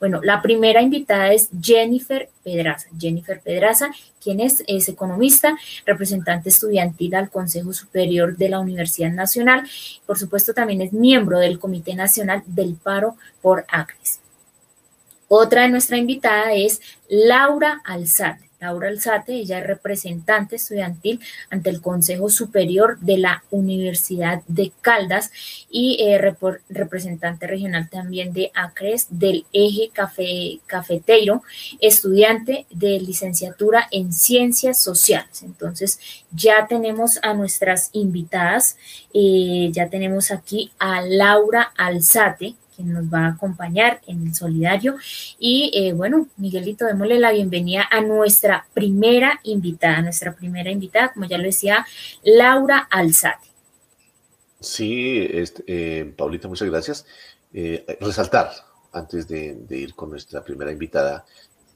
Bueno, la primera invitada es Jennifer Pedraza. Jennifer Pedraza, quien es, es economista, representante estudiantil al Consejo Superior de la Universidad Nacional. Por supuesto, también es miembro del Comité Nacional del Paro por ACRES. Otra de nuestra invitada es Laura Alzate. Laura Alzate, ella es representante estudiantil ante el Consejo Superior de la Universidad de Caldas y eh, representante regional también de ACRES del eje café, cafetero, estudiante de licenciatura en Ciencias Sociales. Entonces, ya tenemos a nuestras invitadas, eh, ya tenemos aquí a Laura Alzate, quien nos va a acompañar en el solidario. Y eh, bueno, Miguelito, démosle la bienvenida a nuestra primera invitada, nuestra primera invitada, como ya lo decía, Laura Alzate. Sí, este, eh, Paulita, muchas gracias. Eh, resaltar, antes de, de, ir con nuestra primera invitada,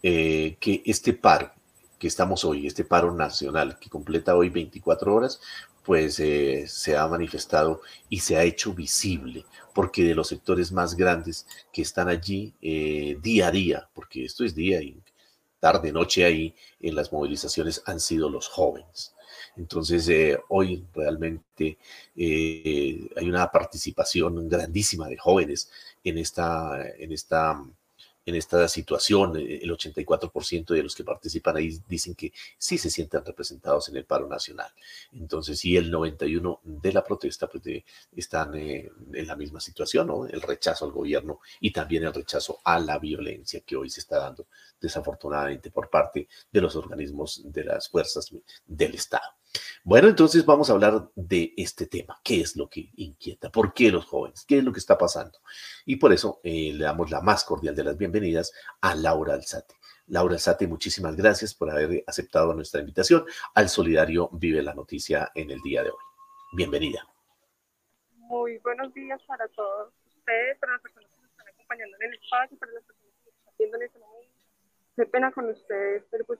que este paro que estamos hoy, este paro nacional que completa hoy 24 horas, pues eh, se ha manifestado y se ha hecho visible, porque de los sectores más grandes que están allí eh, día a día, porque esto es día y tarde, noche ahí en las movilizaciones han sido los jóvenes. Entonces, eh, hoy realmente hay una participación grandísima de jóvenes en esta, en esta en esta situación. Eh, el 84% de los que participan ahí dicen que sí se sienten representados en el paro nacional. Entonces, sí, el 91% de la protesta pues, están eh, en la misma situación, ¿no? El rechazo al gobierno y también el rechazo a la violencia que hoy se está dando desafortunadamente por parte de los organismos de las fuerzas del Estado. Bueno, entonces vamos a hablar de este tema. ¿Qué es lo que inquieta? ¿Por qué los jóvenes? ¿Qué es lo que está pasando? Y por eso eh, le damos la más cordial de las bienvenidas a Laura Alzate. Laura Alzate, muchísimas gracias por haber aceptado nuestra invitación al Solidario Vive la Noticia en el día de hoy. Bienvenida. Muy buenos días para todos ustedes, para las personas que nos están acompañando en el espacio, para las personas que están viendo en este momento. Qué pena con ustedes, pero pues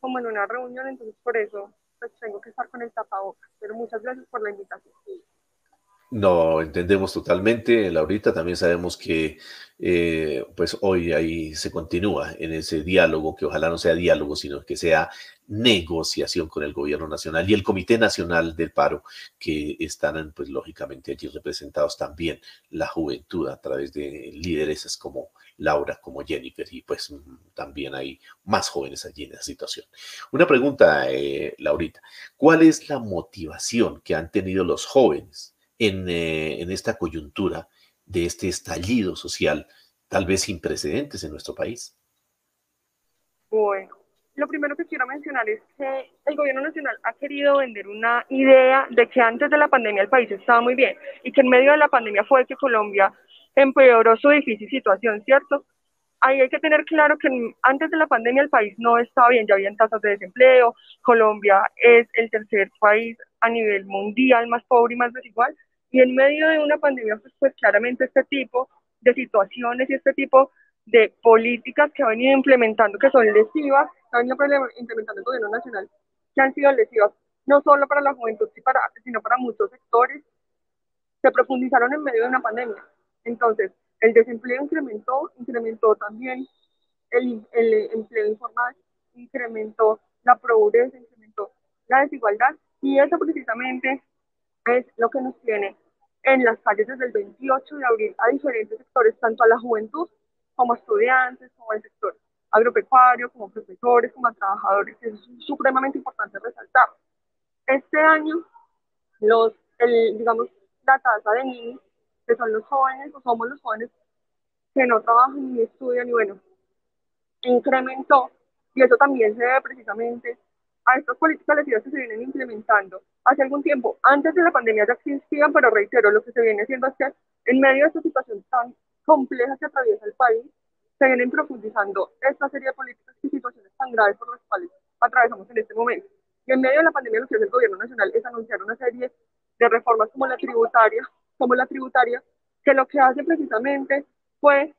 como en una reunión, entonces por eso pues tengo que estar con el tapabocas. Pero muchas gracias por la invitación. No, entendemos totalmente, Laurita. También sabemos que eh, pues hoy ahí se continúa en ese diálogo, que ojalá no sea diálogo, sino que sea negociación con el gobierno nacional y el Comité Nacional del Paro, que están pues lógicamente allí representados también la juventud a través de lideresas como Laura, como Jennifer, y pues también hay más jóvenes allí en esa situación. Una pregunta, eh, Laurita, ¿cuál es la motivación que han tenido los jóvenes? Eh, en, esta coyuntura de este estallido social, tal vez sin precedentes en nuestro país? Bueno, lo primero que quiero mencionar es que el gobierno nacional ha querido vender una idea de que antes de la pandemia el país estaba muy bien y que en medio de la pandemia fue que Colombia empeoró su difícil situación, ¿cierto? Ahí hay que tener claro que antes de la pandemia el país no estaba bien, ya habían tasas de desempleo, Colombia es el tercer país a nivel mundial más pobre y más desigual, y en medio de una pandemia, pues, pues, claramente este tipo de situaciones y este tipo de políticas que ha venido implementando, que son lesivas, que ha venido implementando el gobierno nacional, que han sido lesivas no solo para la juventud, sino para muchos sectores, se profundizaron en medio de una pandemia. Entonces, el desempleo incrementó, incrementó también el, el empleo informal, incrementó la pobreza, incrementó la desigualdad, y eso precisamente es lo que nos tiene en las calles desde el 28 de abril a diferentes sectores, tanto a la juventud como a estudiantes, como al sector agropecuario, como profesores, como a trabajadores. Es supremamente importante resaltar. Este año, los, el, digamos, la tasa de niños, que son los jóvenes, o somos los jóvenes que no trabajan ni estudian, y bueno, incrementó, y eso también se debe precisamente a estas políticas lesivas que se vienen implementando hace algún tiempo. Antes de la pandemia ya existían, pero reitero, lo que se viene haciendo es que en medio de esta situación tan compleja que atraviesa el país, se vienen profundizando esta serie de políticas y situaciones tan graves por las cuales atravesamos en este momento. Y en medio de la pandemia lo que hace el gobierno nacional es anunciar una serie de reformas como la tributaria, como la tributaria, que lo que hace precisamente fue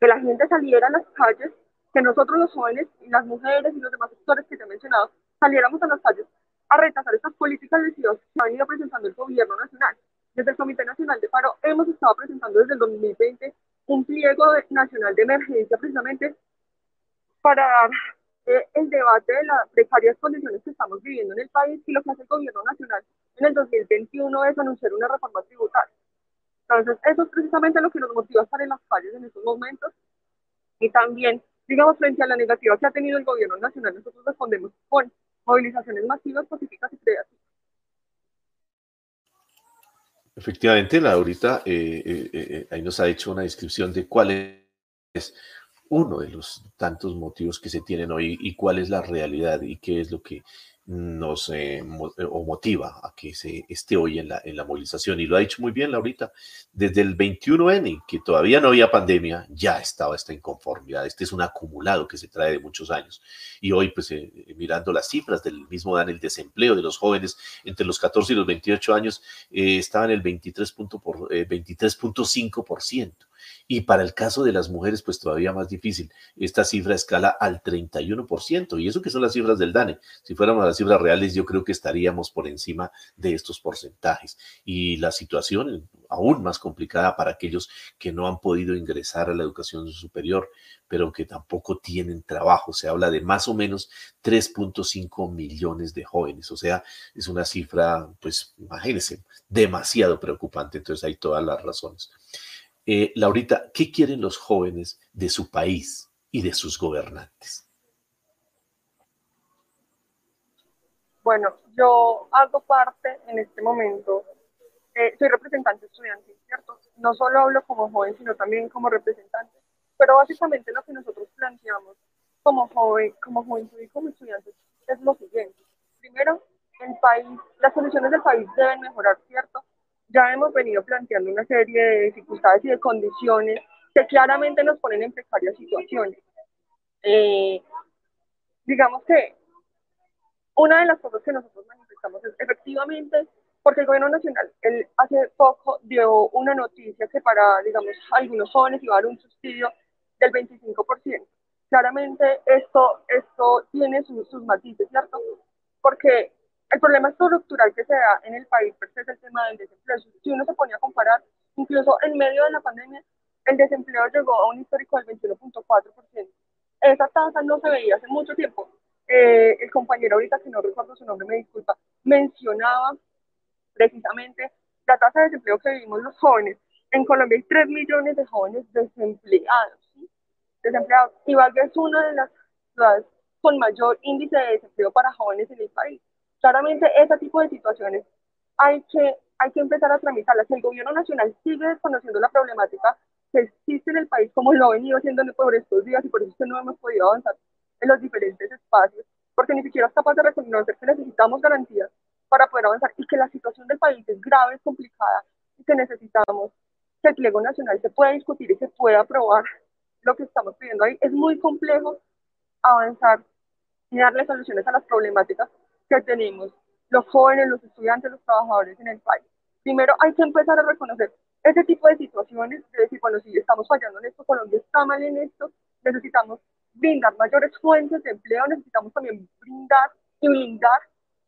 que la gente saliera a las calles, que nosotros los jóvenes y las mujeres y los demás sectores que te he mencionado saliéramos a las calles a rechazar estas políticas lesivas que ha venido presentando el gobierno nacional. Desde el Comité Nacional de Paro hemos estado presentando desde el 2020 un pliego nacional de emergencia precisamente para eh, el debate de las precarias condiciones que estamos viviendo en el país y lo que hace el gobierno nacional en el 2021 es anunciar una reforma tributaria. Entonces, eso es precisamente lo que nos motiva a estar en las calles en estos momentos y también, digamos, frente a la negativa que ha tenido el gobierno nacional, nosotros respondemos con movilizaciones masivas, pacíficas y creativas. Efectivamente, Laurita eh, eh, eh, ahí nos ha hecho una descripción de cuál es uno de los tantos motivos que se tienen hoy y cuál es la realidad y qué es lo que nos eh, eh, o motiva a que se esté hoy en la, en la movilización. Y lo ha dicho muy bien Laurita, desde el 21N, que todavía no había pandemia, ya estaba esta inconformidad. Este es un acumulado que se trae de muchos años. Y hoy, pues eh, mirando las cifras del mismo dan el desempleo de los jóvenes entre los 14 y los 28 años, estaba en el 23.5% y para el caso de las mujeres, pues todavía más difícil. Esta cifra escala al 31%, y eso que son las cifras del DANE. Si fuéramos las cifras reales, yo creo que estaríamos por encima de estos porcentajes. Y la situación aún más complicada para aquellos que no han podido ingresar a la educación superior, pero que tampoco tienen trabajo. Se habla de más o menos 3.5 millones de jóvenes, o sea, es una cifra, pues imagínense, demasiado preocupante. Entonces hay todas las razones. Eh, Laurita, ¿qué quieren los jóvenes de su país y de sus gobernantes? Bueno, yo hago parte en este momento, eh, soy representante estudiantil, ¿cierto? No solo hablo como joven, sino también como representante, pero básicamente lo que nosotros planteamos como joven, como juventud y como estudiantes es lo siguiente. Primero, el país, las condiciones del país deben mejorar, ¿cierto? Ya hemos venido planteando una serie de dificultades y de condiciones que claramente nos ponen en precarias situaciones. Eh, digamos que una de las cosas que nosotros manifestamos es efectivamente, porque el gobierno nacional él hace poco dio una noticia que para, digamos, algunos jóvenes iba a dar un subsidio del 25%. Claramente esto, esto tiene sus, sus matices, ¿cierto? Porque el problema estructural que se da en el país es el tema del desempleo. Si uno se ponía a comparar, incluso en medio de la pandemia, el desempleo llegó a un histórico del 21.4%. Esa tasa no se veía hace mucho tiempo. Eh, el compañero ahorita, que no recuerdo su nombre, me disculpa, mencionaba precisamente la tasa de desempleo que vivimos los jóvenes. En Colombia hay 3 millones de jóvenes desempleados. Desempleados. Y Valga es una de las ciudades con mayor índice de desempleo para jóvenes en el país. Claramente ese tipo de situaciones hay que, hay que empezar a tramitarlas. El gobierno nacional sigue desconociendo la problemática que existe en el país, como lo ha venido haciendo por estos días, y por eso no hemos podido avanzar en los diferentes espacios, porque ni siquiera es capaz de reconocer que necesitamos garantías para poder avanzar y que la situación del país es grave, es complicada y que necesitamos que el pliego nacional se pueda discutir y se pueda aprobar lo que estamos pidiendo ahí. Es muy complejo avanzar y darle soluciones a las problemáticas que tenemos los jóvenes, los estudiantes, los trabajadores en el país. Primero hay que empezar a reconocer ese tipo de situaciones, de decir, bueno, si estamos fallando en esto, Colombia está mal en esto, necesitamos brindar mayores fuentes de empleo, necesitamos también brindar y blindar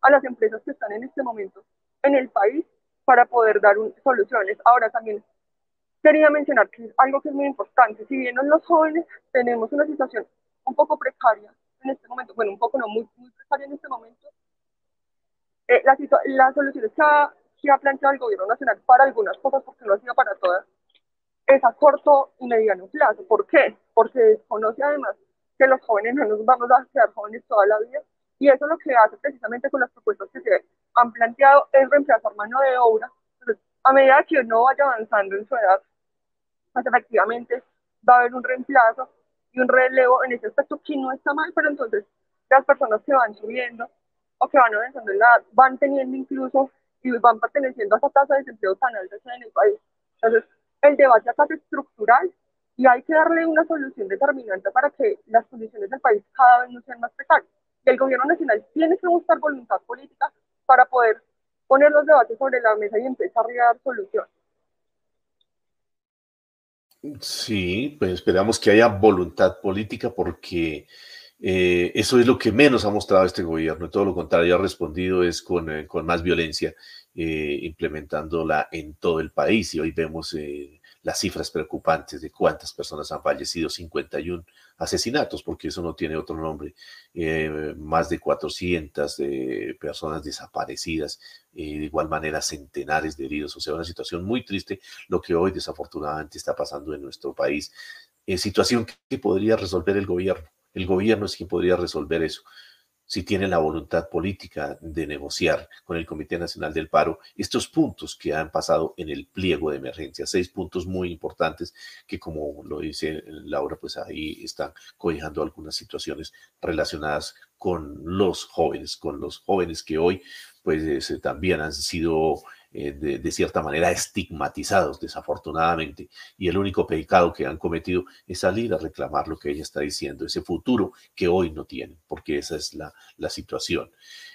a las empresas que están en este momento en el país para poder dar soluciones. Ahora también quería mencionar que algo que es muy importante. Si bien los jóvenes tenemos una situación un poco precaria en este momento, bueno, un poco no, muy, muy precaria en este momento, eh, las, las soluciones que ha, que ha planteado el gobierno nacional para algunas cosas, porque no ha sido para todas, es a corto y mediano plazo. ¿Por qué? Porque desconoce además que los jóvenes no nos vamos a quedar jóvenes toda la vida. Y eso lo que hace precisamente con las propuestas que se han planteado es reemplazar mano de obra. Entonces, a medida que uno vaya avanzando en su edad, pues efectivamente va a haber un reemplazo y un relevo en ese aspecto que no está mal, pero entonces las personas que van subiendo que van avanzando en la van teniendo incluso y van perteneciendo a esa tasa de desempleo tan alta en el país. Entonces, el debate acá es estructural y hay que darle una solución determinante para que las condiciones del país cada vez no sean más precarias. Y el gobierno nacional tiene que buscar voluntad política para poder poner los debates sobre la mesa y empezar a dar soluciones. Sí, pues esperamos que haya voluntad política porque eh, eso es lo que menos ha mostrado este gobierno. Todo lo contrario, ha respondido es con, eh, más violencia, eh, implementándola en todo el país. Y hoy vemos las cifras preocupantes de cuántas personas han fallecido, 51 asesinatos, porque eso no tiene otro nombre, eh, más de 400 de personas desaparecidas, eh, de igual manera centenares de heridos, o sea, una situación muy triste, lo que hoy desafortunadamente está pasando en nuestro país, eh, situación que podría resolver el gobierno. El gobierno es quien podría resolver eso si tiene la voluntad política de negociar con el Comité Nacional del Paro estos puntos que han pasado en el pliego de emergencia, seis puntos muy importantes que como lo dice Laura, pues ahí están cobijando algunas situaciones relacionadas con los jóvenes, con los jóvenes que hoy pues eh, también han sido eh, de, cierta manera estigmatizados, desafortunadamente, y el único pecado que han cometido es salir a reclamar lo que ella está diciendo, ese futuro que hoy no tienen, porque esa es la, la situación.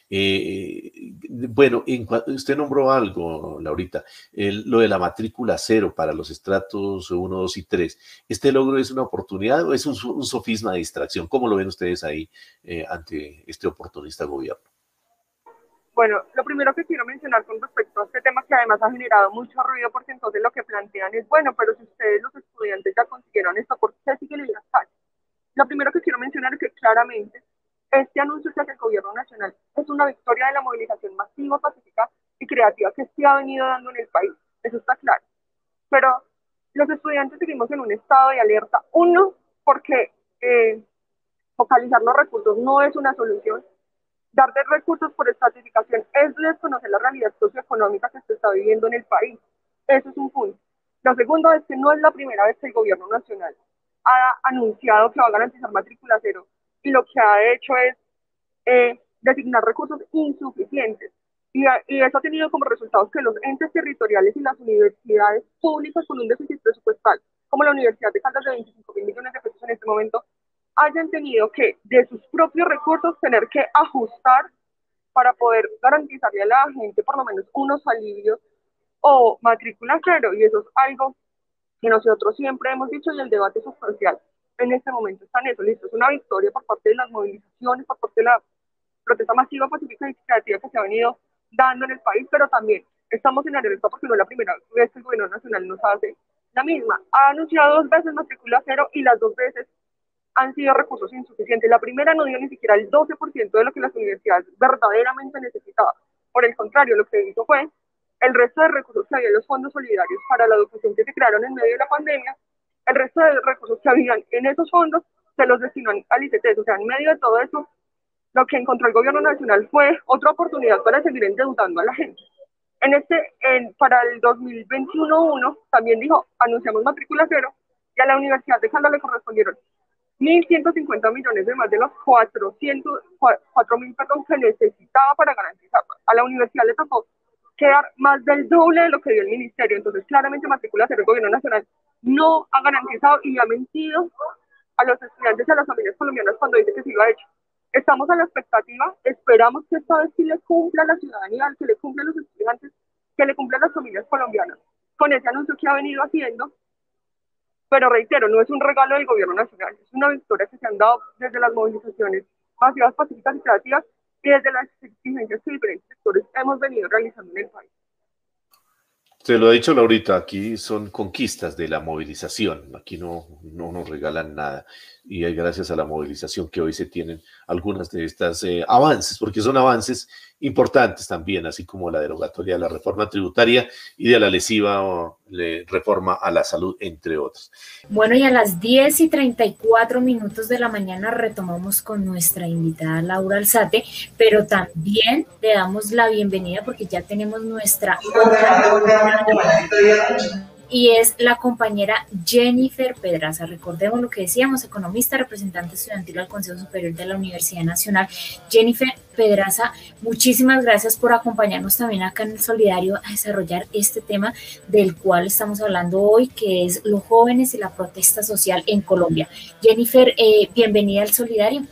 Eh, bueno, en, usted nombró algo, Laurita, lo de la matrícula cero para los estratos 1, 2 y 3. ¿Este logro es una oportunidad o es un, sofisma de distracción? ¿Cómo lo ven ustedes ahí eh, ante este oportunista gobierno? Bueno, lo primero que quiero mencionar con respecto a este tema que además ha generado mucho ruido porque entonces lo que plantean es, bueno, pero si ustedes los estudiantes ya consiguieron esto, ¿por qué siguen en las calles? Lo primero que quiero mencionar es que claramente este anuncio hace el gobierno nacional es una victoria de la movilización masiva, pacífica y creativa que se ha venido dando en el país. Eso está claro. Pero los estudiantes seguimos en un estado de alerta. Uno, porque eh, focalizar los recursos no es una solución Dar de recursos por estratificación es desconocer la realidad socioeconómica que se está viviendo en el país. Eso es un punto. Lo segundo es que no es la primera vez que el gobierno nacional ha anunciado que va a garantizar matrícula cero y lo que ha hecho es eh, designar recursos insuficientes. Y, y, eso ha tenido como resultados que los entes territoriales y las universidades públicas con un déficit presupuestal, como la Universidad de Caldas de 25 mil millones de pesos en este momento, hayan tenido que, de sus propios recursos, tener que ajustar para poder garantizarle a la gente por lo menos unos alivios o matrícula cero. Y eso es algo que nosotros siempre hemos dicho y el debate sustancial en este momento está en eso. Listo, es una victoria por parte de las movilizaciones, por parte de la protesta masiva, pacífica y creativa que se ha venido dando en el país, pero también estamos en alerta porque no es la primera vez que el gobierno nacional nos hace la misma. Ha anunciado dos veces matrícula cero y las dos veces han sido recursos insuficientes. La primera no dio ni siquiera el 12% de lo que las universidades verdaderamente necesitaban. Por el contrario, lo que hizo fue el resto de recursos que había en los fondos solidarios para la educación que se crearon en medio de la pandemia, el resto de recursos que habían en esos fondos se los destinó al ICT. O sea, en medio de todo eso, lo que encontró el gobierno nacional fue otra oportunidad para seguir endeudando a la gente. En este, en, para el 2021-1 también dijo, anunciamos matrícula cero, y a la Universidad de Caldas le correspondieron 1.150 millones de más de los 400, 4.000 perdón, que necesitaba para garantizar. A la universidad le tocó quedar más del doble de lo que dio el ministerio. Entonces, claramente, matrícula cero el gobierno nacional no ha garantizado y ha mentido a los estudiantes y a las familias colombianas cuando dice que sí lo ha hecho. Estamos a la expectativa, esperamos que esta vez sí le cumpla a la ciudadanía, que le cumpla a los estudiantes, que le cumpla a las familias colombianas con ese anuncio que ha venido haciendo pero reitero, no es un regalo del gobierno nacional, es una victoria que se han dado desde las movilizaciones masivas, pacíficas y creativas y desde las exigencias que diferentes sectores hemos venido realizando en el país. Se lo ha dicho Laurita, aquí son conquistas de la movilización, aquí no, no nos regalan nada y gracias a la movilización que hoy se tienen algunas de estas eh, avances, porque son avances importantes también, así como la derogatoria de la reforma tributaria y de la lesiva reforma a la salud, entre otros. Bueno, y a las 10 y 34 minutos de la mañana retomamos con nuestra invitada Laura Alzate, pero también le damos la bienvenida porque ya tenemos nuestra y es la compañera Jennifer Pedraza. Recordemos lo que decíamos, economista, representante estudiantil al Consejo Superior de la Universidad Nacional. Jennifer Pedraza, muchísimas gracias por acompañarnos también acá en el Solidario a desarrollar este tema del cual estamos hablando hoy, que es los jóvenes y la protesta social en Colombia. Jennifer, eh, bienvenida al Solidario.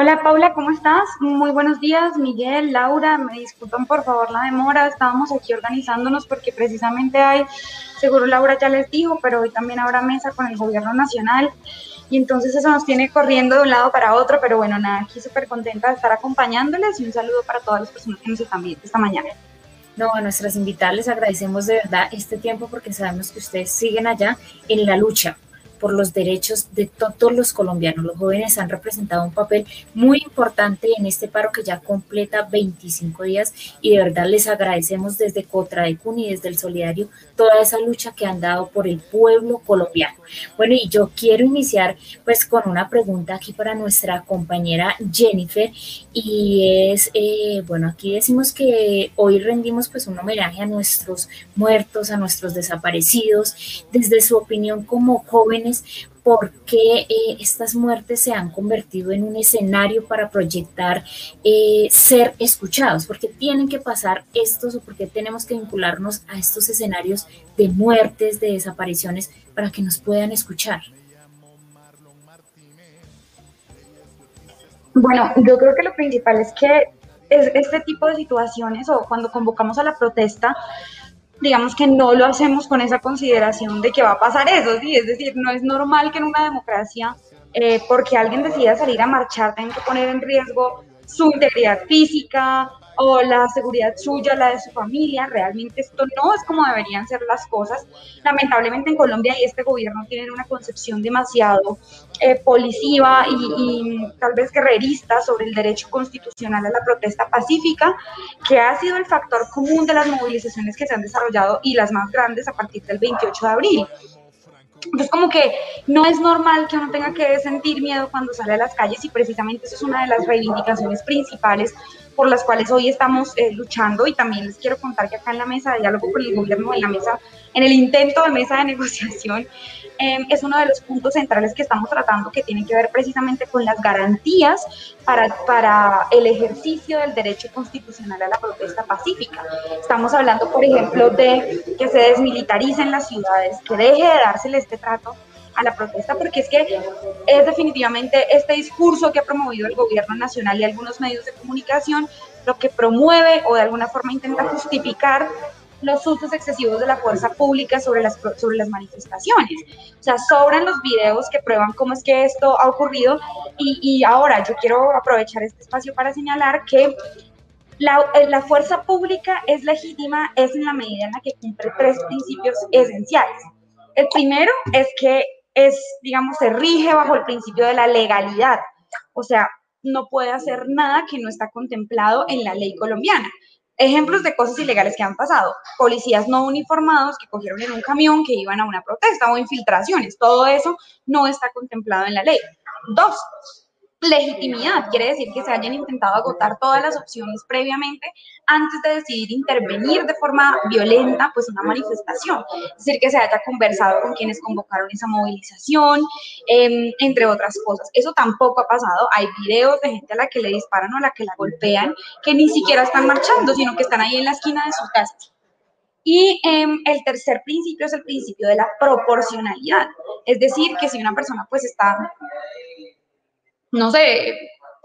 Hola Paula, ¿cómo estás? Muy buenos días, Miguel, Laura, me disculpan por favor la demora, estábamos aquí organizándonos porque precisamente hay, seguro Laura ya les dijo, pero hoy también habrá mesa con el gobierno nacional y entonces eso nos tiene corriendo de un lado para otro, pero bueno, nada, aquí súper contenta de estar acompañándoles y un saludo para todas las personas que nos están viendo esta mañana. No, a nuestras invitadas les agradecemos de verdad este tiempo porque sabemos que ustedes siguen allá en la lucha por los derechos de todos los colombianos. Los jóvenes han representado un papel muy importante en este paro que ya completa 25 días y de verdad les agradecemos desde Cotra de Cuni y desde el Solidario toda esa lucha que han dado por el pueblo colombiano. Bueno, y yo quiero iniciar pues con una pregunta aquí para nuestra compañera Jennifer y es, eh, bueno, aquí decimos que hoy rendimos pues un homenaje a nuestros muertos, a nuestros desaparecidos, desde su opinión como jóvenes, por qué eh, estas muertes se han convertido en un escenario para proyectar eh, ser escuchados, porque tienen que pasar estos o por qué tenemos que vincularnos a estos escenarios de muertes, de desapariciones, para que nos puedan escuchar. Bueno, yo creo que lo principal es que es este tipo de situaciones o cuando convocamos a la protesta, digamos que no lo hacemos con esa consideración de que va a pasar eso, ¿sí? Es decir, no es normal que en una democracia, eh, porque alguien decida salir a marchar, tenga que poner en riesgo su integridad física, o la seguridad suya, la de su familia. Realmente esto no es como deberían ser las cosas. Lamentablemente en Colombia y este gobierno tienen una concepción demasiado eh, policiva y, tal vez guerrerista sobre el derecho constitucional a la protesta pacífica, que ha sido el factor común de las movilizaciones que se han desarrollado y las más grandes a partir del 28 de abril. Entonces, como que no es normal que uno tenga que sentir miedo cuando sale a las calles y precisamente eso es una de las reivindicaciones principales por las cuales hoy estamos eh, luchando. Y también les quiero contar que acá en la mesa de diálogo con el gobierno, en la mesa, en el intento de mesa de negociación, em, es uno de los puntos centrales que estamos tratando que tiene que ver precisamente con las garantías para, para el ejercicio del derecho constitucional a la protesta pacífica. Estamos hablando, por ejemplo, de que se desmilitaricen las ciudades, que deje de dársele este trato a la protesta, porque es que es definitivamente este discurso que ha promovido el gobierno nacional y algunos medios de comunicación lo que promueve o de alguna forma intenta justificar los usos excesivos de la fuerza pública sobre las, sobre las manifestaciones. O sea, sobran los videos que prueban cómo es que esto ha ocurrido y, ahora yo quiero aprovechar este espacio para señalar que la, la, fuerza pública es legítima es en la medida en la que cumple tres principios esenciales. El primero es que es, digamos, se rige bajo el principio de la legalidad. O sea, no puede hacer nada que no está contemplado en la ley colombiana. Ejemplos de cosas ilegales que han pasado. Policías no uniformados que cogieron en un camión que iban a una protesta o infiltraciones. Todo eso no está contemplado en la ley. Dos, legitimidad, quiere decir que se hayan intentado agotar todas las opciones previamente antes de decidir intervenir de forma violenta pues una manifestación, es decir, que se haya conversado con quienes convocaron esa movilización, em, entre otras cosas. Eso tampoco ha pasado, hay videos de gente a la que le disparan o a la que la golpean que ni siquiera están marchando, sino que están ahí en la esquina de sus casas. Y em, el tercer principio es el principio de la proporcionalidad, es decir, que si una persona pues está no sé,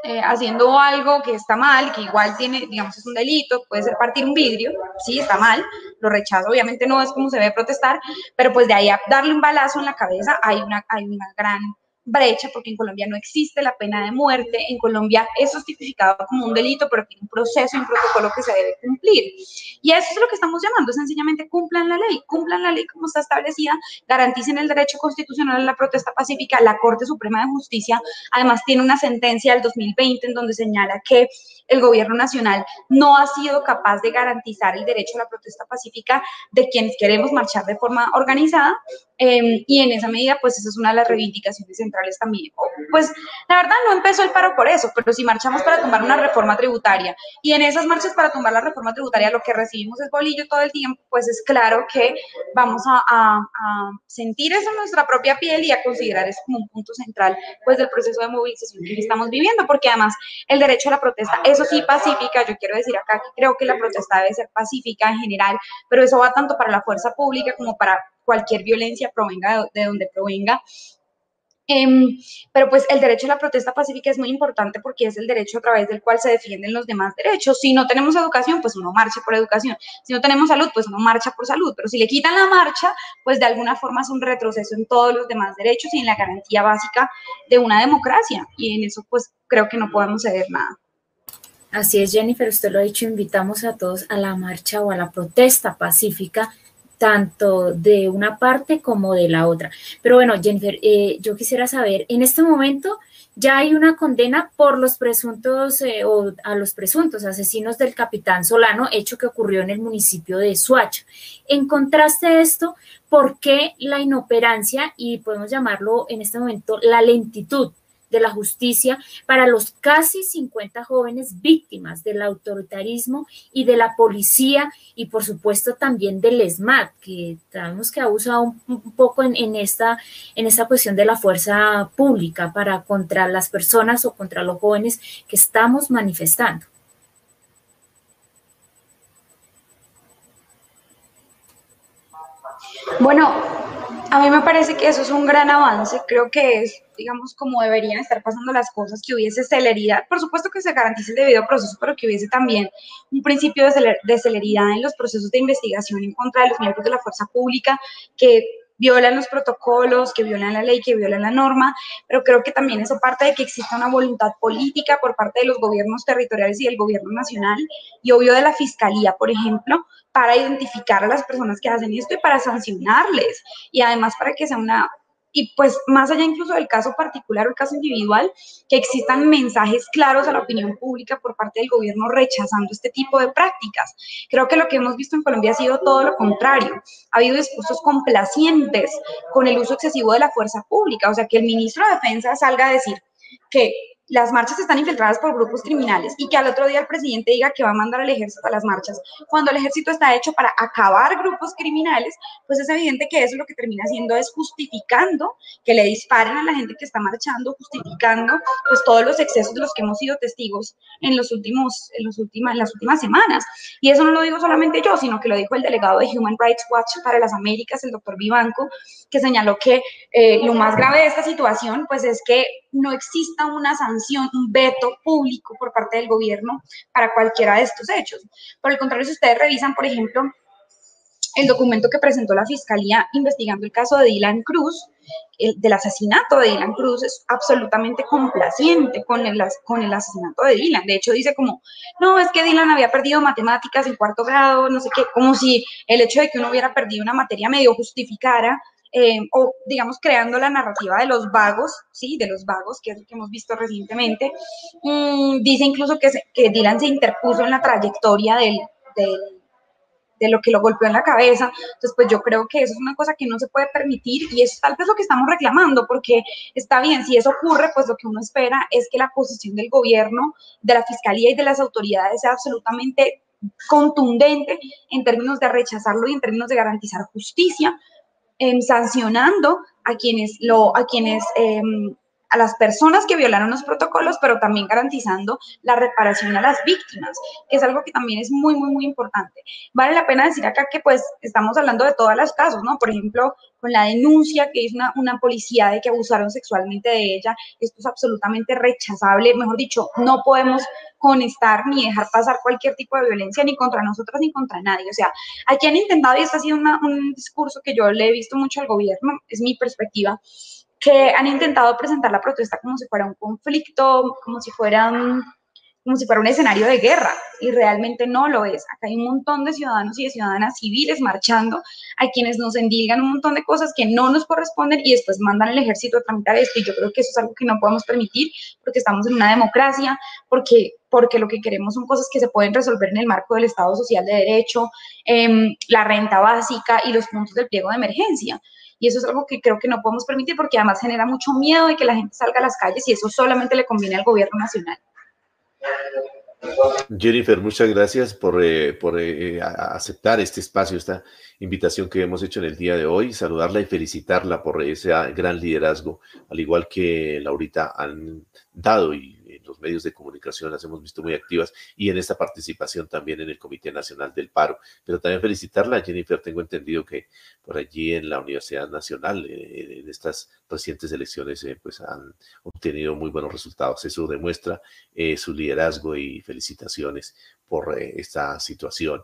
eh, haciendo algo que está mal, que igual tiene, digamos, es un delito, puede ser partir un vidrio, sí, está mal, lo rechazo, obviamente no es como se debe protestar, pero pues de ahí a darle un balazo en la cabeza hay una, hay una gran brecha, porque en Colombia no existe la pena de muerte, en Colombia es justificado como un delito, pero tiene un proceso y un protocolo que se debe cumplir. Y eso es lo que estamos llamando, sencillamente cumplan la ley, cumplan la ley como está establecida, garanticen el derecho constitucional a la protesta pacífica. La Corte Suprema de Justicia además tiene una sentencia del 2020 en donde señala que el gobierno nacional no ha sido capaz de garantizar el derecho a la protesta pacífica de quienes queremos marchar de forma organizada em, y en esa medida pues esa es una de las reivindicaciones centrales también. Pues la verdad no empezó el paro por eso, pero si marchamos para tomar una reforma tributaria y en esas marchas para tomar la reforma tributaria lo que recibimos es bolillo todo el tiempo, pues es claro que vamos a, a sentir eso en nuestra propia piel y a considerar eso como un punto central pues del proceso de movilización que estamos viviendo, porque además el derecho a la protesta eso sí, pacífica, yo quiero decir acá que creo que la protesta debe ser pacífica en general, pero eso va tanto para la fuerza pública como para cualquier violencia provenga de, donde provenga. Em, pero pues el derecho a la protesta pacífica es muy importante porque es el derecho a través del cual se defienden los demás derechos. Si no tenemos educación, pues uno marcha por educación. Si no tenemos salud, pues uno marcha por salud. Pero si le quitan la marcha, pues de alguna forma es un retroceso en todos los demás derechos y en la garantía básica de una democracia. Y en eso pues creo que no podemos ceder nada. Así es, Jennifer, usted lo ha dicho, invitamos a todos a la marcha o a la protesta pacífica tanto de una parte como de la otra. Pero bueno, Jennifer, eh, yo quisiera saber, en este momento ya hay una condena por los presuntos eh, o a los presuntos asesinos del capitán Solano, hecho que ocurrió en el municipio de Suacha. En contraste a esto, ¿por qué la inoperancia y podemos llamarlo en este momento la lentitud de la justicia para los casi 50 jóvenes víctimas del autoritarismo y de la policía y por supuesto también del ESMAD, que sabemos que ha usado un, poco en, esta, en esta cuestión de la fuerza pública para contra las personas o contra los jóvenes que estamos manifestando. Bueno, a mí me parece que eso es un gran avance. Creo que es, digamos, como deberían estar pasando las cosas, que hubiese celeridad. Por supuesto que se garantice el debido proceso, pero que hubiese también un principio de, celeridad en los procesos de investigación en contra de los miembros de la fuerza pública, que violan los protocolos, que violan la ley, que violan la norma, pero creo que también eso parte de que exista una voluntad política por parte de los gobiernos territoriales y del gobierno nacional y obvio de la fiscalía, por ejemplo, para identificar a las personas que hacen esto y para sancionarles. Y además para que sea una y pues más allá incluso del caso particular o el caso individual, que existan mensajes claros a la opinión pública por parte del gobierno rechazando este tipo de prácticas. Creo que lo que hemos visto en Colombia ha sido todo lo contrario. Ha habido discursos complacientes con el uso excesivo de la fuerza pública, o sea, que el ministro de Defensa salga a decir que las marchas están infiltradas por grupos criminales y que al otro día el presidente diga que va a mandar al ejército a las marchas, cuando el ejército está hecho para acabar grupos criminales, pues es evidente que eso lo que termina haciendo es justificando que le disparen a la gente que está marchando, justificando pues todos los excesos de los que hemos sido testigos en los últimos, en los últimas, en las últimas semanas. Y eso no lo digo solamente yo, sino que lo dijo el delegado de Human Rights Watch para las Américas, el doctor Vivanco, que señaló que eh, lo más grave de esta situación pues es que no exista una sanción, un veto público por parte del gobierno para cualquiera de estos hechos. Por el contrario, si ustedes revisan, por ejemplo, el documento que presentó la Fiscalía investigando el caso de Dylan Cruz, el, del asesinato de Dylan Cruz, es absolutamente complaciente con el, con el asesinato de Dylan. De hecho, dice como, no, es que Dylan había perdido matemáticas en cuarto grado, no sé qué, como si el hecho de que uno hubiera perdido una materia medio justificara eh, o digamos creando la narrativa de los vagos, sí, de los vagos, que es lo que hemos visto recientemente. Mm, dice incluso que, que Dylan se interpuso en la trayectoria del, de lo que lo golpeó en la cabeza. Entonces, pues yo creo que eso es una cosa que no se puede permitir y es tal vez lo que estamos reclamando, porque está bien, si eso ocurre, pues lo que uno espera es que la posición del gobierno, de la fiscalía y de las autoridades sea absolutamente contundente en términos de rechazarlo y en términos de garantizar justicia, sancionando a quienes, lo, a quienes em, a las personas que violaron los protocolos, pero también garantizando la reparación a las víctimas, que es algo que también es muy, muy, muy importante. Vale la pena decir acá que pues estamos hablando de todos los casos, ¿no? Por ejemplo, con la denuncia que hizo una, una policía de que abusaron sexualmente de ella, esto es absolutamente rechazable, mejor dicho, no podemos conectar ni dejar pasar cualquier tipo de violencia ni contra nosotras ni contra nadie. O sea, aquí han intentado, y esto ha sido un discurso que yo le he visto mucho al gobierno, es mi perspectiva, que han intentado presentar la protesta como si fuera un conflicto, como si fuera un, como si fuera un escenario de guerra, y realmente no lo es. Acá hay un montón de ciudadanos y de ciudadanas civiles marchando, hay quienes nos endilgan un montón de cosas que no nos corresponden y después mandan al ejército a tramitar esto, y yo creo que eso es algo que no podemos permitir, porque estamos en una democracia, porque, porque lo que queremos son cosas que se pueden resolver en el marco del Estado Social de Derecho, em, la renta básica y los puntos del pliego de emergencia. Y eso es algo que creo que no podemos permitir porque además genera mucho miedo de que la gente salga a las calles y eso solamente le conviene al gobierno nacional. Jennifer, muchas gracias por, eh, por eh, aceptar este espacio, esta invitación que hemos hecho en el día de hoy, saludarla y felicitarla por ese gran liderazgo, al igual que Laurita han dado y los medios de comunicación las hemos visto muy activas y en esta participación también en el Comité Nacional del Paro. Pero también felicitarla, Jennifer, tengo entendido que por allí en la Universidad Nacional, eh, en estas recientes elecciones, eh, pues han obtenido muy buenos resultados. Eso demuestra eh, su liderazgo y felicitaciones por esta situación.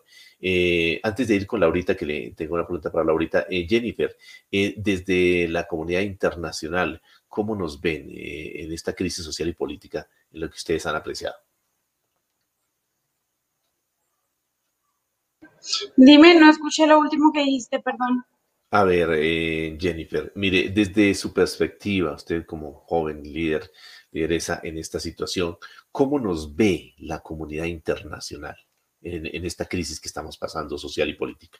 antes de ir con Laurita, que le tengo una pregunta para Laurita, Jennifer, desde la comunidad internacional, ¿Cómo nos ven eh, en esta crisis social y política en lo que ustedes han apreciado? Dime, no escuché lo último que dijiste, perdón. A ver, eh, Jennifer, mire, desde su perspectiva, usted como joven líder, lideresa en esta situación, ¿cómo nos ve la comunidad internacional en, en esta crisis que estamos pasando social y política?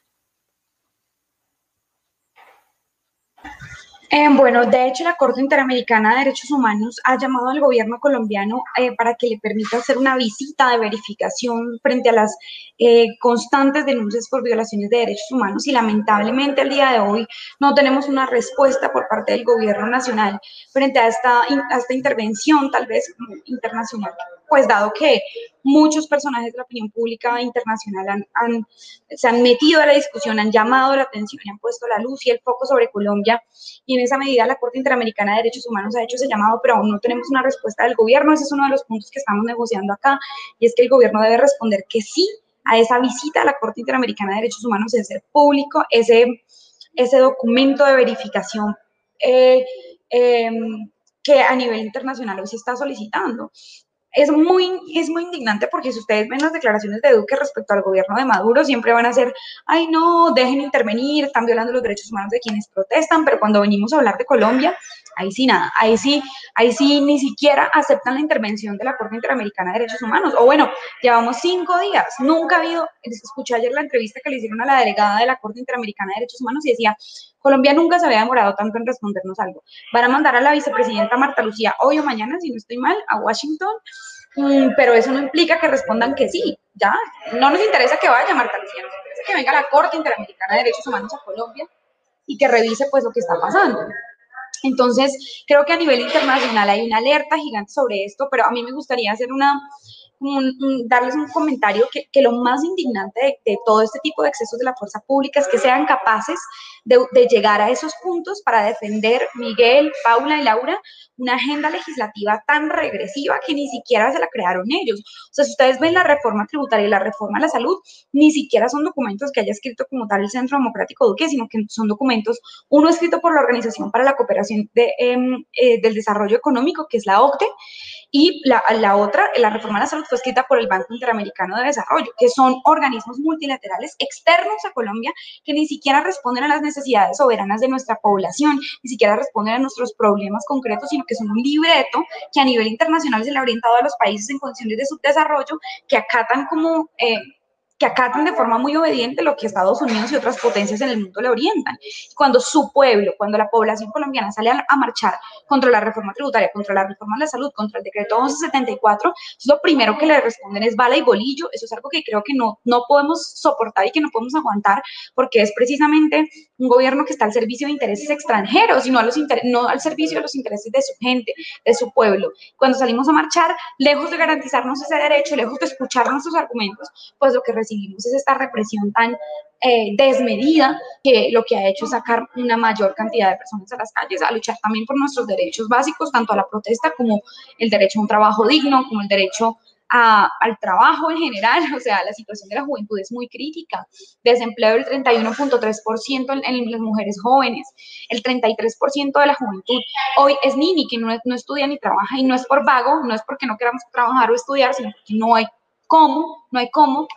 Eh, bueno, de hecho, la Corte Interamericana de Derechos Humanos ha llamado al gobierno colombiano eh, para que le permita hacer una visita de verificación frente a las eh, constantes denuncias por violaciones de derechos humanos. Y lamentablemente al día de hoy no tenemos una respuesta por parte del gobierno nacional frente a esta, a esta intervención tal vez internacional pues dado que muchos personajes de la opinión pública internacional han, se han metido a la discusión, han llamado la atención han puesto la luz y el foco sobre Colombia. Y en esa medida la Corte Interamericana de Derechos Humanos ha hecho ese llamado, pero aún no tenemos una respuesta del gobierno. Ese es uno de los puntos que estamos negociando acá y es que el gobierno debe responder que sí a esa visita a la Corte Interamericana de Derechos Humanos hacer público ese, ese documento de verificación. Eh, em, que a nivel internacional hoy se está solicitando es muy, es muy indignante porque si ustedes ven las declaraciones de Duque respecto al gobierno de Maduro, siempre van a ser, ay no, dejen intervenir, están violando los derechos humanos de quienes protestan, pero cuando venimos a hablar de Colombia, ahí sí nada, ahí sí, ahí sí ni siquiera aceptan la intervención de la Corte Interamericana de Derechos Humanos. O bueno, llevamos cinco días, nunca ha habido, escuché ayer la entrevista que le hicieron a la delegada de la Corte Interamericana de Derechos Humanos y decía, Colombia nunca se había demorado tanto en respondernos algo. Van a mandar a la vicepresidenta Marta Lucía hoy o mañana, si no estoy mal, a Washington, mm, pero eso no implica que respondan que sí, ya. No nos interesa que vaya Marta Lucía, nos interesa que venga la Corte Interamericana de Derechos Humanos a Colombia y que revise pues lo que está pasando. Entonces, creo que a nivel internacional hay una alerta gigante sobre esto, pero a mí me gustaría hacer una, darles un comentario que, que lo más indignante de, todo este tipo de excesos de la fuerza pública es que sean capaces de, de, llegar a esos puntos para defender, Miguel, Paula y Laura, una agenda legislativa tan regresiva que ni siquiera se la crearon ellos. O sea, si ustedes ven la reforma tributaria y la reforma a la salud, ni siquiera son documentos que haya escrito como tal el Centro Democrático Duque, sino que son documentos, uno escrito por la Organización para la Cooperación de, em, eh, del Desarrollo Económico, que es la OCDE, y la, la, otra, la reforma a la salud, fue escrita por el Banco Interamericano de Desarrollo, que son organismos multilaterales externos a Colombia que ni siquiera responden a las necesidades soberanas de nuestra población, ni siquiera responden a nuestros problemas concretos, sino que son un libreto que a nivel internacional se le ha orientado a los países en condiciones de subdesarrollo, que acatan como... Eh, que acatan de forma muy obediente lo que Estados Unidos y otras potencias en el mundo le orientan. Cuando su pueblo, cuando la población colombiana sale a, marchar contra la reforma tributaria, contra la reforma de la salud, contra el decreto 1174, lo primero que le responden es bala y bolillo. Eso es algo que creo que no, no podemos soportar y que no podemos aguantar porque es precisamente un gobierno que está al servicio de intereses extranjeros y no, a los no al servicio de los intereses de su gente, de su pueblo. Cuando salimos a marchar, lejos de garantizarnos ese derecho, lejos de escuchar nuestros argumentos, pues lo que recibimos es esta represión tan eh, desmedida que lo que ha hecho es sacar una mayor cantidad de personas a las calles a luchar también por nuestros derechos básicos, tanto a la protesta como el derecho a un trabajo digno, como el derecho al trabajo en general, o sea, la situación de la juventud es muy crítica. Desempleo del 31.3% en, en, las mujeres jóvenes, el 33% de la juventud hoy es nini, que no, no estudia ni trabaja y no es por vago, no es porque no queramos trabajar o estudiar, sino porque no hay cómo, no hay cómo.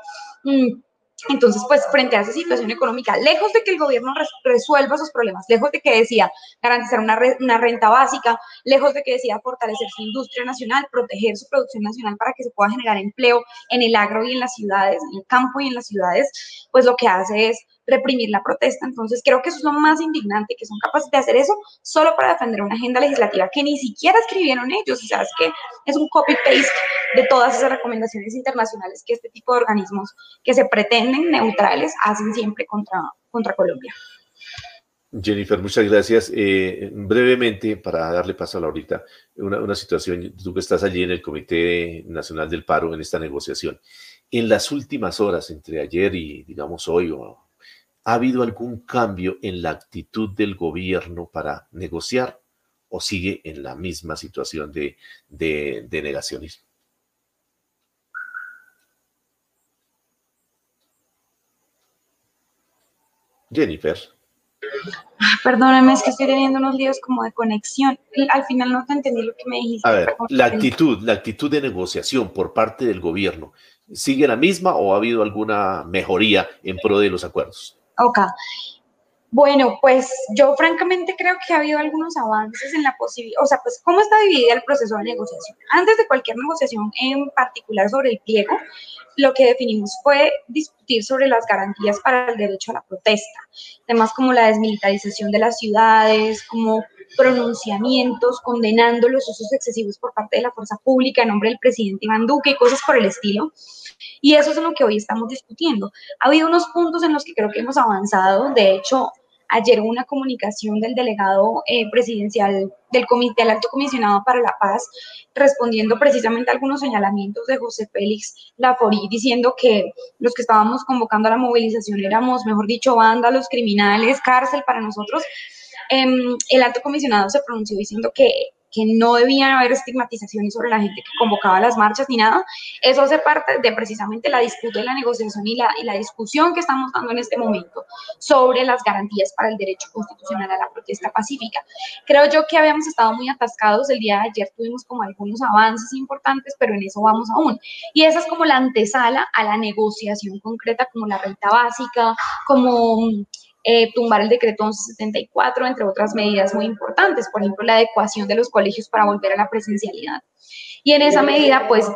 Mm, entonces, pues frente a esa situación económica, lejos de que el gobierno resuelva esos problemas, lejos de que decía garantizar una, una, renta básica, lejos de que decía fortalecer su industria nacional, proteger su producción nacional para que se pueda generar empleo en el agro y en las ciudades, en el campo y en las ciudades, pues lo que hace es reprimir la protesta. Entonces, creo que eso es lo más indignante, que son capaces de hacer eso solo para defender una agenda legislativa que ni siquiera escribieron ellos. O sea, es que es un copy-paste de todas esas recomendaciones internacionales que este tipo de organismos que se pretenden neutrales hacen siempre contra, contra Colombia. Jennifer, muchas gracias. Eh, brevemente, para darle paso a Laurita, una, una situación, tú que estás allí en el Comité Nacional del Paro en esta negociación. En las últimas horas, entre ayer y, digamos, hoy o ¿Ha habido algún cambio en la actitud del gobierno para negociar o sigue en la misma situación de, negacionismo? Jennifer. Perdóname, es que estoy teniendo unos líos como de conexión. Al final no te entendí lo que me dijiste. A ver, la actitud, la actitud de negociación por parte del gobierno ¿Sigue la misma o ha habido alguna mejoría en pro de los acuerdos? Ok. Bueno, pues yo francamente creo que ha habido algunos avances en la posibilidad, o sea, pues cómo está dividida el proceso de negociación. Antes de cualquier negociación en particular sobre el pliego, lo que definimos fue discutir sobre las garantías para el derecho a la protesta, temas como la desmilitarización de las ciudades, como pronunciamientos condenando los usos excesivos por parte de la fuerza pública en nombre del presidente Iván Duque y cosas por el estilo. Y eso es lo que hoy estamos discutiendo. Ha habido unos puntos en los que creo que hemos avanzado. De hecho, ayer hubo una comunicación del delegado eh, presidencial del Comité, del Alto Comisionado para la Paz, respondiendo precisamente a algunos señalamientos de José Félix Laforí, diciendo que los que estábamos convocando a la movilización éramos, mejor dicho, vándalos, criminales, cárcel para nosotros. Em, el alto comisionado se pronunció diciendo que que no debían haber estigmatizaciones sobre la gente que convocaba las marchas ni nada. Eso hace parte de precisamente la disputa y la negociación y la, y la discusión que estamos dando en este momento sobre las garantías para el derecho constitucional a la protesta pacífica. Creo yo que habíamos estado muy atascados. El día de ayer tuvimos como algunos avances importantes, pero en eso vamos aún. Y esa es como la antesala a la negociación concreta, como la renta básica, como eh, tumbar el decreto 1174, entre otras medidas muy importantes, por ejemplo, la adecuación de los colegios para volver a la presencialidad. Y en esa medida, pues,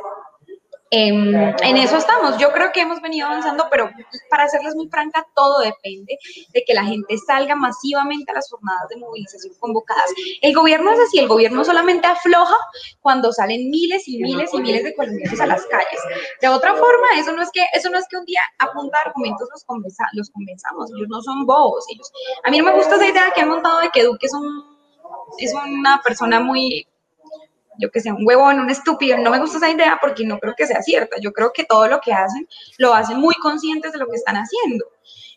Em, en eso estamos. Yo creo que hemos venido avanzando, pero para serles muy franca, todo depende de que la gente salga masivamente a las jornadas de movilización convocadas. El gobierno es así, el gobierno solamente afloja cuando salen miles y miles y miles de colombianos a las calles. De otra forma, eso no es que, eso no es que un día apunta argumentos los, convenza, los convenzamos, ellos no son bobos. Ellos, a mí no me gusta esa idea que han montado de que Duque es, un, es una persona muy yo que sea un huevón, un estúpido, no me gusta esa idea porque no creo que sea cierta. Yo creo que todo lo que hacen lo hacen muy conscientes de lo que están haciendo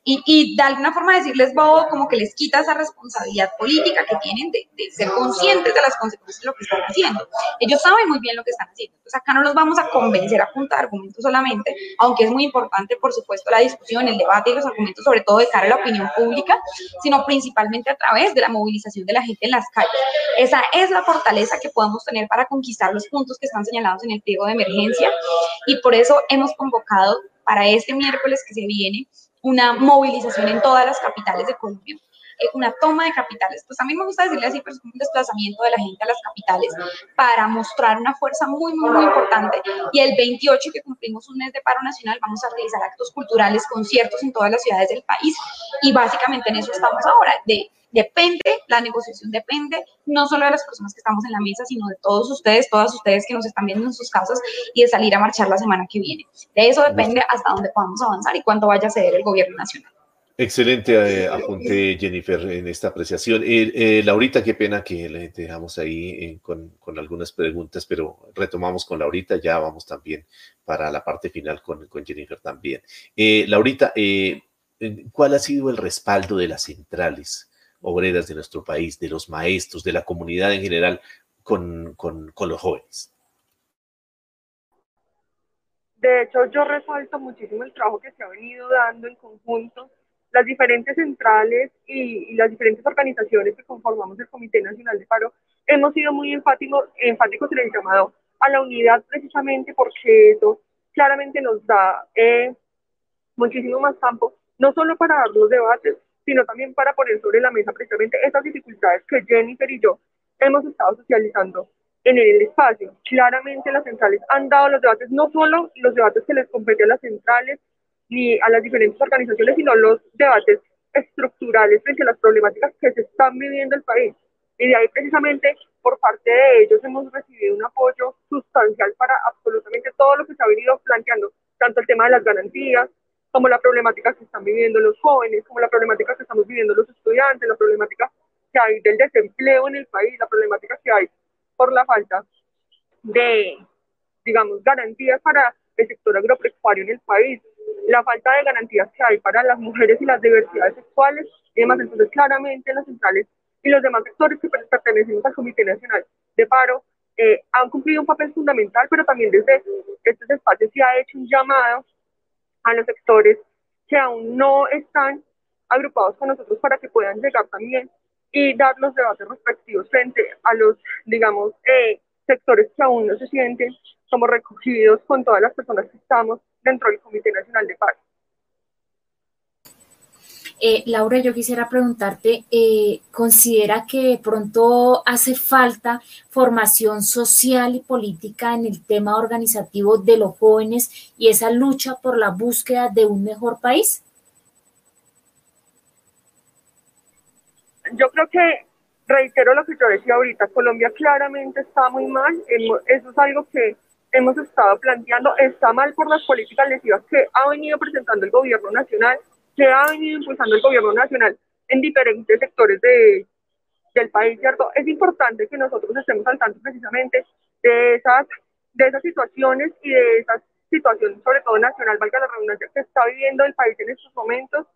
y, y, de alguna forma decirles bobo como que les quita esa responsabilidad política que tienen de, ser conscientes de las consecuencias de lo que están haciendo. Ellos saben muy bien lo que están haciendo. Entonces acá no los vamos a convencer a juntar argumentos solamente, aunque es muy importante, por supuesto, la discusión, el debate y los argumentos, sobre todo de cara a la opinión pública, sino principalmente a través de la movilización de la gente en las calles. Esa es la fortaleza que podemos tener para conquistar los puntos que están señalados en el pliego de emergencia y por eso hemos convocado para este miércoles que se viene una movilización en todas las capitales de Colombia, eh, una toma de capitales. Pues a mí me gusta decirle así, pero es un desplazamiento de la gente a las capitales para mostrar una fuerza muy, muy, muy importante. Y el 28, que cumplimos un mes de paro nacional, vamos a realizar actos culturales, conciertos en todas las ciudades del país. Y básicamente en eso estamos ahora, de depende, la negociación depende no solo de las personas que estamos en la mesa, sino de todos ustedes, todas ustedes que nos están viendo en sus casas y de salir a marchar la semana que viene. De eso depende hasta dónde podamos avanzar y cuánto vaya a ceder el gobierno nacional. Excelente eh, apunte, Jennifer, en esta apreciación. Eh, eh, Laurita, qué pena que le dejamos ahí con, con, algunas preguntas, pero retomamos con Laurita, ya vamos también para la parte final con, con Jennifer también. Laurita, ¿cuál ha sido el respaldo de las centrales obreras de nuestro país, de los maestros, de la comunidad en general con, con, con los jóvenes. De hecho, yo resalto muchísimo el trabajo que se ha venido dando en conjunto las diferentes centrales y, y, las diferentes organizaciones que conformamos el Comité Nacional de Paro, hemos sido muy enfáticos, en el llamado a la unidad precisamente porque eso claramente nos da eh, muchísimo más campo, no solo para dar los debates, sino también para poner sobre la mesa precisamente esas dificultades que Jennifer y yo hemos estado socializando en el espacio. Claramente las centrales han dado los debates, no solo los debates que les competen a las centrales ni a las diferentes organizaciones, sino los debates estructurales frente a las problemáticas que se están viviendo en el país. Y de ahí precisamente por parte de ellos hemos recibido un apoyo sustancial para absolutamente todo lo que se ha venido planteando, tanto el tema de las garantías, como la problemática que están viviendo los jóvenes, como la problemática que estamos viviendo los estudiantes, la problemática que hay del desempleo en el país, la problemática que hay por la falta de, digamos, garantías para el sector agropecuario en el país, la falta de garantías que hay para las mujeres y las diversidades sexuales y demás. Entonces, claramente las centrales y los demás sectores que pertenecen al Comité Nacional de Paro eh, han cumplido un papel fundamental, pero también desde este espacio se ha hecho un llamado a los sectores que aún no están agrupados con nosotros para que puedan llegar también y dar los debates respectivos frente a los, digamos, eh, sectores que aún no se sienten como recogidos con todas las personas que estamos dentro del Comité Nacional de Paz. Eh, Laura, yo quisiera preguntarte, eh, ¿considera que pronto hace falta formación social y política en el tema organizativo de los jóvenes y esa lucha por la búsqueda de un mejor país? Yo creo que, reitero lo que yo decía ahorita, Colombia claramente está muy mal, eso es algo que hemos estado planteando, está mal por las políticas lesivas que ha venido presentando el gobierno nacional ha venido impulsando el gobierno nacional en diferentes sectores de, del país, ¿cierto? Es importante que nosotros estemos al tanto precisamente de esas, de esas situaciones y de esas situaciones, sobre todo nacional, valga la redundancia, que está viviendo el país en estos momentos.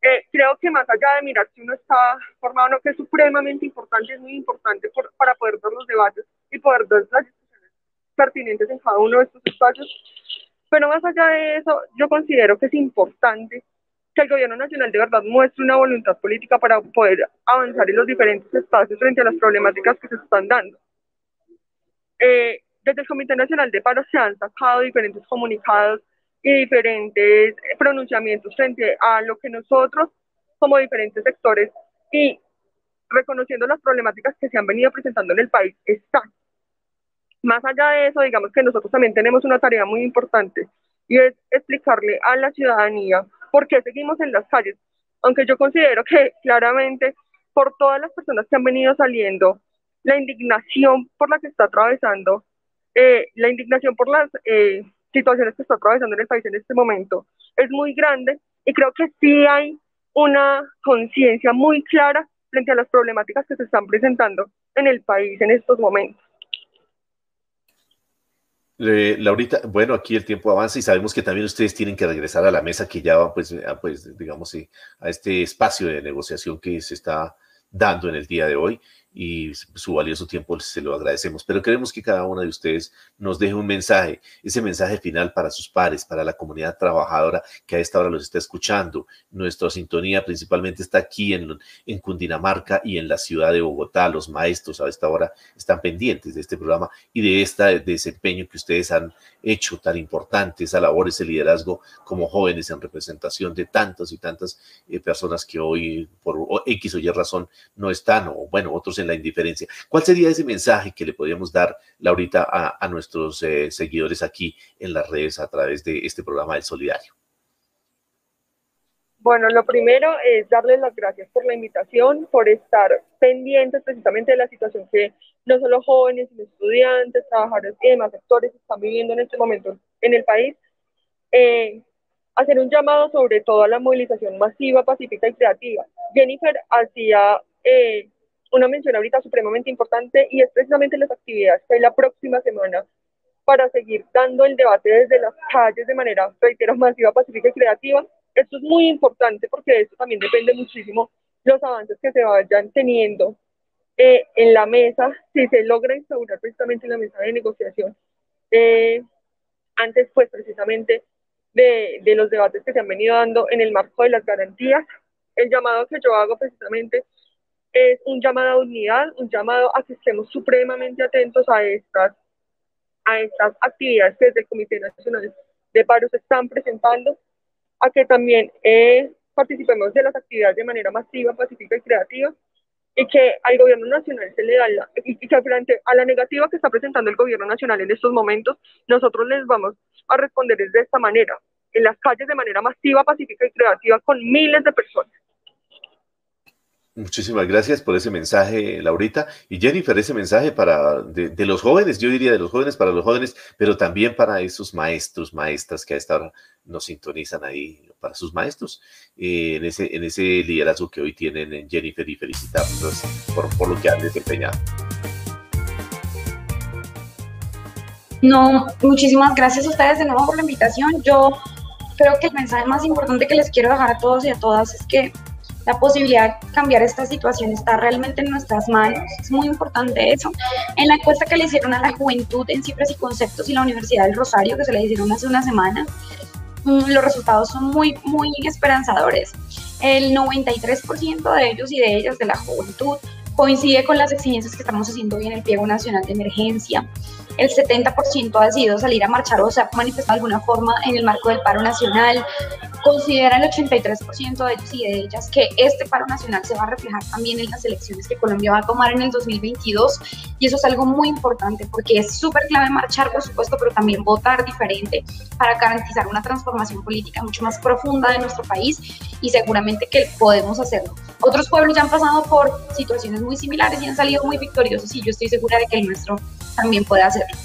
Eh, creo que más allá de mirar si uno está formado o no, que es supremamente importante, es muy importante para poder dar los debates y poder dar las discusiones pertinentes en cada uno de estos espacios. Pero más allá de eso, yo considero que es importante que el gobierno nacional de verdad muestre una voluntad política para poder avanzar en los diferentes espacios frente a las problemáticas que se están dando. Eh, desde el Comité Nacional de Paro se han sacado diferentes comunicados y diferentes pronunciamientos frente a lo que nosotros, como diferentes sectores y reconociendo las problemáticas que se han venido presentando en el país, están. Más allá de eso, digamos que nosotros también tenemos una tarea muy importante y es explicarle a la ciudadanía por qué seguimos en las calles. Aunque yo considero que claramente por todas las personas que han venido saliendo, la indignación por la que está atravesando, eh, la indignación por las eh, situaciones que está atravesando en el país en este momento es muy grande y creo que sí hay una conciencia muy clara frente a las problemáticas que se están presentando en el país en estos momentos. Laurita, bueno, aquí el tiempo avanza y sabemos que también ustedes tienen que regresar a la mesa que ya pues, pues digamos, a este espacio de negociación que se está dando en el día de hoy y su valioso tiempo se lo agradecemos. Pero queremos que cada una de ustedes nos deje un mensaje, ese mensaje final para sus pares, para la comunidad trabajadora que a esta hora los está escuchando. Nuestra sintonía principalmente está aquí en, en Cundinamarca y en la ciudad de Bogotá. Los maestros a esta hora están pendientes de este programa y de este desempeño que ustedes han hecho tan importante, esa labor, ese liderazgo como jóvenes en representación de tantas y tantas eh, personas que hoy por X o Y razón no están, o bueno, otros en la indiferencia. ¿Cuál sería ese mensaje que le podríamos dar, Laurita, a, nuestros eh, seguidores aquí en las redes a través de este programa del Solidario? Bueno, lo primero es darles las gracias por la invitación, por estar pendientes precisamente de la situación que no solo jóvenes, sino estudiantes, trabajadores y demás sectores están viviendo en este momento en el país. Eh, hacer un llamado sobre todo a la movilización masiva, pacífica y creativa. Jennifer hacía eh, una mención ahorita supremamente importante y es precisamente las actividades que hay la próxima semana para seguir dando el debate desde las calles de manera, reitero, masiva, pacífica y creativa. Esto es muy importante porque de esto también depende muchísimo los avances que se vayan teniendo eh, en la mesa, si se logra instaurar precisamente la mesa de negociación. Eh, antes, pues precisamente de, de los debates que se han venido dando en el marco de las garantías, el llamado que yo hago precisamente es un llamado a unidad, un llamado a que estemos supremamente atentos a estas, a estas actividades que desde el Comité Nacional de Paro se están presentando, a que también eh, participemos de las actividades de manera masiva, pacífica y creativa, y que al gobierno nacional se le da la, y que frente a la negativa que está presentando el gobierno nacional en estos momentos, nosotros les vamos a responder de esta manera, en las calles de manera masiva, pacífica y creativa con miles de personas. Muchísimas gracias por ese mensaje, Laurita. Y Jennifer, ese mensaje para de, los jóvenes, yo diría de los jóvenes para los jóvenes, pero también para esos maestros, maestras que a esta hora nos sintonizan ahí, para sus maestros, eh, en, ese, en ese liderazgo que hoy tienen en Jennifer y felicitarlos por, por lo que han desempeñado. No, muchísimas gracias a ustedes de nuevo por la invitación. Yo creo que el mensaje más importante que les quiero dejar a todos y a todas es que la posibilidad de cambiar esta situación está realmente en nuestras manos. Es muy importante eso. En la encuesta que le hicieron a la juventud en cifras y conceptos y la Universidad del Rosario, que se le hicieron hace una semana, mm, los resultados son muy, muy esperanzadores. El 93% de ellos y de ellas de la juventud coincide con las exigencias que estamos haciendo hoy en el pliego nacional de emergencia. El 70% ha decidido salir a marchar o se ha manifestado de alguna forma en el marco del paro nacional. Considera el 83% de ellos y de ellas que este paro nacional se va a reflejar también en las elecciones que Colombia va a tomar en el 2022 y eso es algo muy importante porque es súper clave marchar, por supuesto, pero también votar diferente para garantizar una transformación política mucho más profunda de nuestro país y seguramente que podemos hacerlo. Otros pueblos ya han pasado por situaciones muy similares y han salido muy victoriosos y yo estoy segura de que el nuestro también puede hacerlo.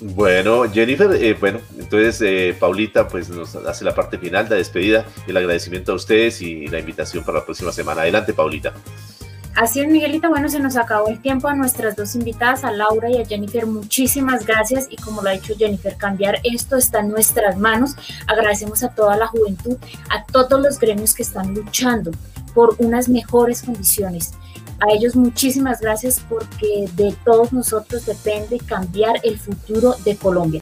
Bueno, Jennifer, eh, bueno, entonces eh, Paulita pues nos hace la parte final, de despedida, el agradecimiento a ustedes y la invitación para la próxima semana. Adelante, Paulita. Así es, Miguelita. Bueno, se nos acabó el tiempo a nuestras dos invitadas, a Laura y a Jennifer. Muchísimas gracias. Y como lo ha dicho Jennifer, cambiar esto está en nuestras manos. Agradecemos a toda la juventud, a todos los gremios que están luchando por unas mejores condiciones. A ellos muchísimas gracias porque de todos nosotros depende cambiar el futuro de Colombia.